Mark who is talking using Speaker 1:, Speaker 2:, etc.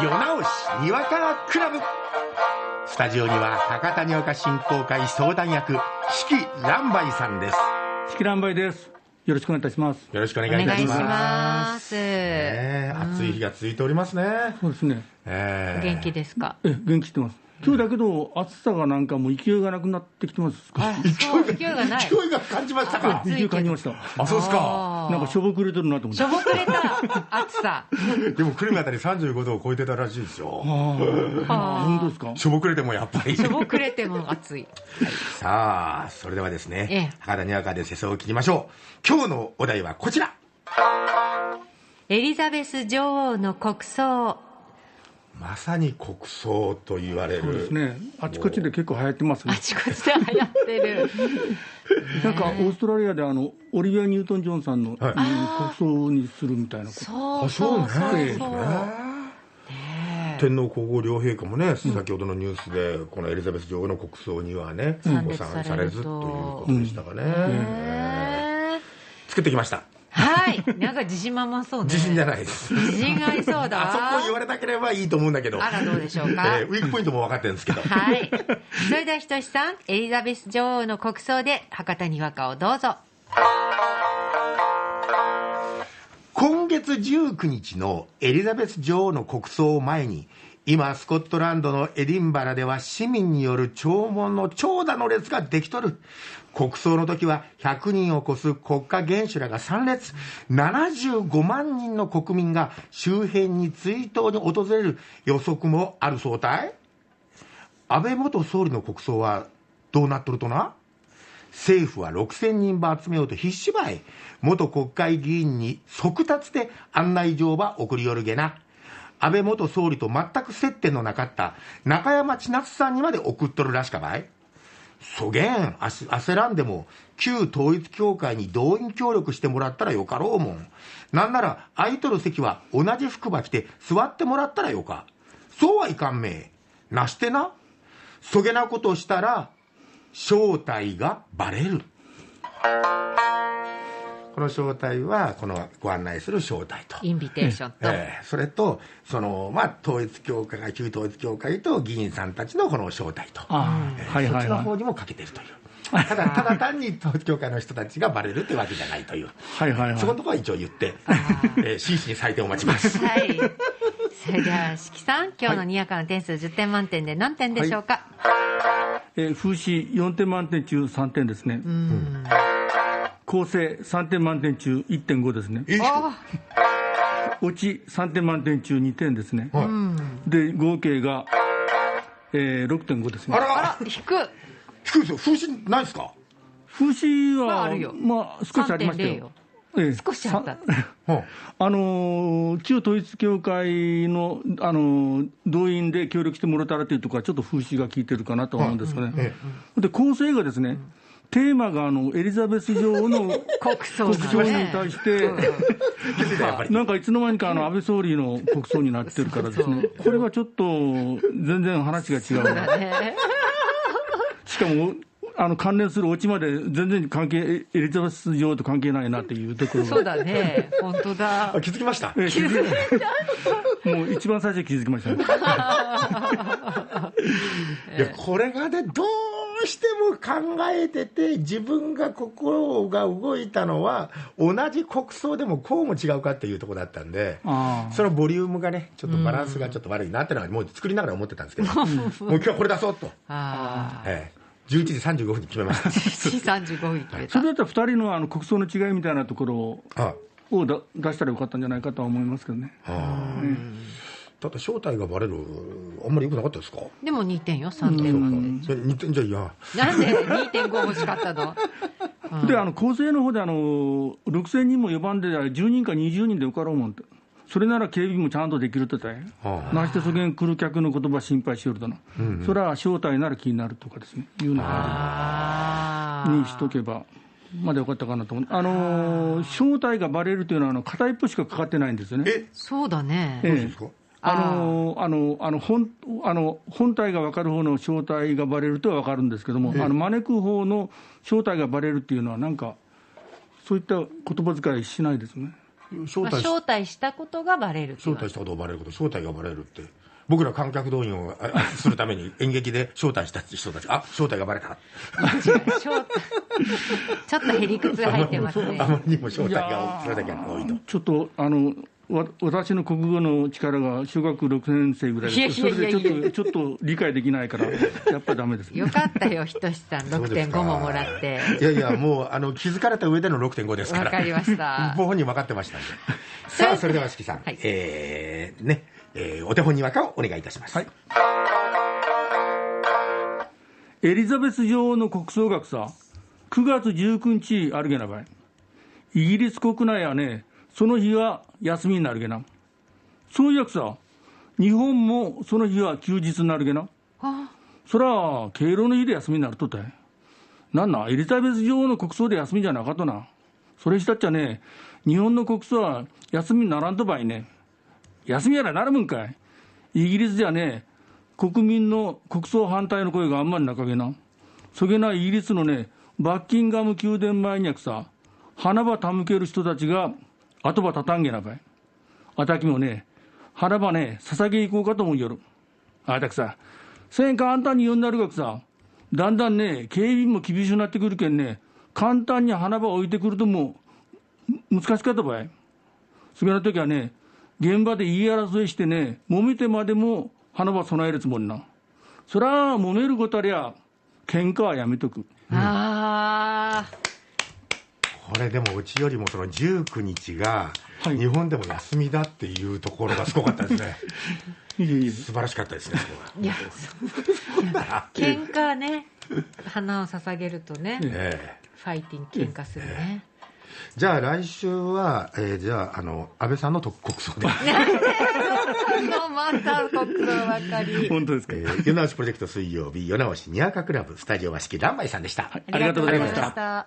Speaker 1: 世直しにわかクラブ。スタジオには博多にわか振興会相談役四季蘭梅さんです。
Speaker 2: 四季蘭梅です。よろしくお願いいたします。
Speaker 1: よろしくお願いいたします。
Speaker 3: ます。
Speaker 1: ねえ暑い日が続いておりますね、
Speaker 2: そうですね。
Speaker 1: ええ。
Speaker 3: 元気ですか？
Speaker 2: え元気してます今日だけど暑さがなんかもう勢いがなくなってきてます
Speaker 3: 勢いがない。
Speaker 1: 勢いが感じましたか？
Speaker 2: 勢い感じました
Speaker 1: あそうですか。
Speaker 2: なんかしょぼくれてるなと思って。
Speaker 3: しょぼくれた暑さ。
Speaker 1: でも久留米あたり35度を超えてたらしいですよ。
Speaker 2: 本当ですか？
Speaker 1: しょぼくれてもやっぱり。
Speaker 3: しょぼくれても暑い。
Speaker 1: さあそれではです
Speaker 3: ええ。
Speaker 1: ね博多にわかで世相を切りましょう。今日のお題はこちら。
Speaker 3: エリザベス女王の国葬。
Speaker 1: まさに国葬と言われ
Speaker 2: そうで
Speaker 1: る
Speaker 2: すね。あちこちで結構流行ってますね。
Speaker 3: あちこちで流行ってる。
Speaker 2: なんかオーストラリアであのオリビア・ニュートン・ジョンさんの、
Speaker 1: はい。
Speaker 2: うん国葬にするみたいなこと。
Speaker 3: そう。そうそう
Speaker 2: ね。
Speaker 1: 天皇皇后両陛下もね、先ほどのニュースで、このエリザベス女王の国葬にはね、
Speaker 3: 参
Speaker 1: ご参されずということでしたかね。
Speaker 3: へー。
Speaker 1: 作ってきました。
Speaker 3: はい。なんか自信満々そうね。
Speaker 1: 自信じゃないです。
Speaker 3: 自信がありそうだ。
Speaker 1: あそこ言われなければいいと思うんだけど。
Speaker 3: あらどうでしょうか？
Speaker 1: えーウィークポイントも分かってるんですけど。
Speaker 3: はい。それではひとしさん、エリザベス女王の国葬で博多にわかをどうぞ。
Speaker 1: 今月19日のエリザベス女王の国葬を前に、今、スコットランドのエディンバラでは市民による弔問の長蛇の列ができとる。国葬の時は100人を超す国家元首らが参列。75万人の国民が周辺に追悼に訪れる予測もあるそうたい。安倍元総理の国葬はどうなっとるとな？政府は6000人ば集めようと必死ばい。元国会議員に速達で案内状ば送りよるげな。安倍元総理と全く接点のなかった中山千夏さんにまで送っとるらしかばい。そげん、焦らんでも、旧統一教会に動員協力してもらったらよかろうもん。なんなら、空いとる席は同じ服ば着て座ってもらったらよか。そうはいかんめえ。なしてな。そげなことしたら、正体がバレる。この正体は、このご案内する正体と。
Speaker 3: インビテーションと。
Speaker 1: ええそれと、その、まあ、統一教会、旧統一教会と議員さんたちのこの正体と。
Speaker 2: あ
Speaker 1: ええ
Speaker 2: あはいはいはい
Speaker 1: そっちの方にもかけてるという。ただ、ただ単に統一教会の人たちがバレるってわけじゃないという。
Speaker 2: はいはいはい
Speaker 1: そこのところは一応言って、えー真摯に採点を待ちます。
Speaker 3: はい。それでは、しきさん、今日のにやかな点数10点満点で何点でしょうか、
Speaker 2: えー風刺4点満点中3点ですね
Speaker 3: うん。
Speaker 2: 構成3点満点中1.5ですね。落ち3点満点中2点ですね。
Speaker 1: はい。
Speaker 3: うん。
Speaker 2: で合計が、えー、6.5ですね。
Speaker 1: あら。
Speaker 3: あら、低く。
Speaker 1: 低いですよ。風刺ないですか？
Speaker 2: 風刺は、
Speaker 3: まああるよ。
Speaker 2: まあ少しありました
Speaker 3: 3.0
Speaker 2: よ
Speaker 3: よ。
Speaker 2: ええ。
Speaker 3: 少しあった。
Speaker 1: うん
Speaker 2: あのー旧統一教会の、あのー動員で協力してもらったらというところは、ちょっと風刺が効いてるかなと思うんですがね、
Speaker 1: え
Speaker 2: で構成がですね、テーマがあのエリザベス女王の
Speaker 3: 国葬
Speaker 2: 国葬に
Speaker 3: ね
Speaker 2: 対して。なんかいつの間にかあの安倍総理の国葬になってるからですね、これはちょっと全然話が違うしかもあの関連するオチまで全然関係、エリザベス女王と関係ないなっていうところが
Speaker 3: そうだね。本当だ
Speaker 1: あ。気づきました？
Speaker 2: ええ気づいもう一番最初に気づきましたね。
Speaker 1: いや、これがね、どうしても考えてて、自分が心が動いたのは、同じ国葬でもこうも違うかっていうところだったんで、
Speaker 2: ああ。
Speaker 1: そのボリュームがね、ちょっとバランスがちょっと悪いなってのは、もう作りながら思ってたんですけど、もう今日はこれ出そうと、
Speaker 3: ああ。
Speaker 1: ええ。11時35分に決めまし
Speaker 3: 1 35分決めた。
Speaker 2: それ。だったら2人のあの国葬の違いみたいなところを出したらよかったんじゃないかとは思いますけどね。
Speaker 1: はあただ正体がバレる、あんまり良くなかったですか？
Speaker 3: でも2点よ、3点。満点。
Speaker 1: それ2点じゃいや、
Speaker 3: なんで2.5欲しかったの？
Speaker 2: で、あの構成の方であの6000人も呼ばんで、10人か20人で受かろうもんって、それなら警備もちゃんとできるってたい、
Speaker 1: は
Speaker 2: なしてそげん来る客の言葉心配しよるだな、それは正体なら気になるとかですね、いうの
Speaker 3: ああ。
Speaker 2: にしとけば、まだよかったかなと思う、あのー正体がバレるというのはあの、片一方しかかかってないんですよね。
Speaker 1: え、
Speaker 3: そうだね。
Speaker 2: ええ
Speaker 1: どうですか？
Speaker 2: あのあのあの本あの本体が分かる方の正体がバレるとは分かるんですけども、あの招く方の正体がバレるっていうのは、なんか、そういった言葉遣いしないですね。
Speaker 3: まあ
Speaker 1: 招待し
Speaker 3: 招待したことがバレる
Speaker 1: 招待したことがバレること、招待がバレるって、僕ら観客動員をするために 演劇で招待した人たち、あ招待がバレた、
Speaker 3: ちょっとへりくつが入ってますね。
Speaker 1: あまりにも招待がそれだけ多いと。
Speaker 2: ちょっとあのわ私の国語の力が小学6年生ぐらいですそれでちょっとちょっと理解できないから、やっぱりダメです。
Speaker 3: よかったよひとしさん。
Speaker 1: そうですか。
Speaker 3: 6.5ももらって。
Speaker 1: いやいや、もうあの気づかれた上での6.5ですから。
Speaker 3: わかりました。
Speaker 1: ご本人分かってましたんで。さあ、それでは、しきさん、
Speaker 3: はい。
Speaker 1: えー、ね、えーお手本にわかをお願いいたします。
Speaker 2: はい。エリザベス女王の国葬学さ、9月19日あるげなばい。イギリス国内はね、その日は休みになるげな。そういやくさ、日本もその日は休日になるげな。
Speaker 3: あ
Speaker 2: そら、敬老の日で休みになるとったい。なんな、エリザベス女王の国葬で休みじゃなかったな。それしたっちゃね、日本の国葬は休みにならんとばいね。休みやらなるもんかい。イギリスじゃね、国民の国葬反対の声があんまりなかげな。そげなイギリスのね、バッキンガム宮殿前にゃくさ、花場手向ける人たちが後ばたたんげなばい。あたきもね、花場ね、捧げ行こうかと思うよる。あたくさ、せん簡単に呼んだるがくさ、だんだんね、警備も厳しくなってくるけんね、簡単に花場置いてくるともう、難しかったばい。そげな時はね、現場で言い争いしてね、揉めてまでも花場備えるつもりな。そら、揉めることありゃ、喧嘩はやめとく。
Speaker 3: ああ
Speaker 1: これでもうちよりもその19日が
Speaker 2: はい。
Speaker 1: 日本でも休みだっていうところがすごかったですね。
Speaker 2: い
Speaker 1: 素晴らしかったですね、
Speaker 3: いやそう。喧嘩ね花を捧げるとね
Speaker 1: ええ。
Speaker 3: ファイティン喧嘩するね。
Speaker 1: じゃあ来週は、えーじゃあ、あの、安倍さんの特国葬で、
Speaker 3: また国葬ばかり。
Speaker 2: 本当ですか？
Speaker 1: えー、世直しプロジェクト水曜日、世直しにわかクラブ、スタジオは式乱梅さんでした。
Speaker 2: ありがとうございました。
Speaker 3: ありがとうございました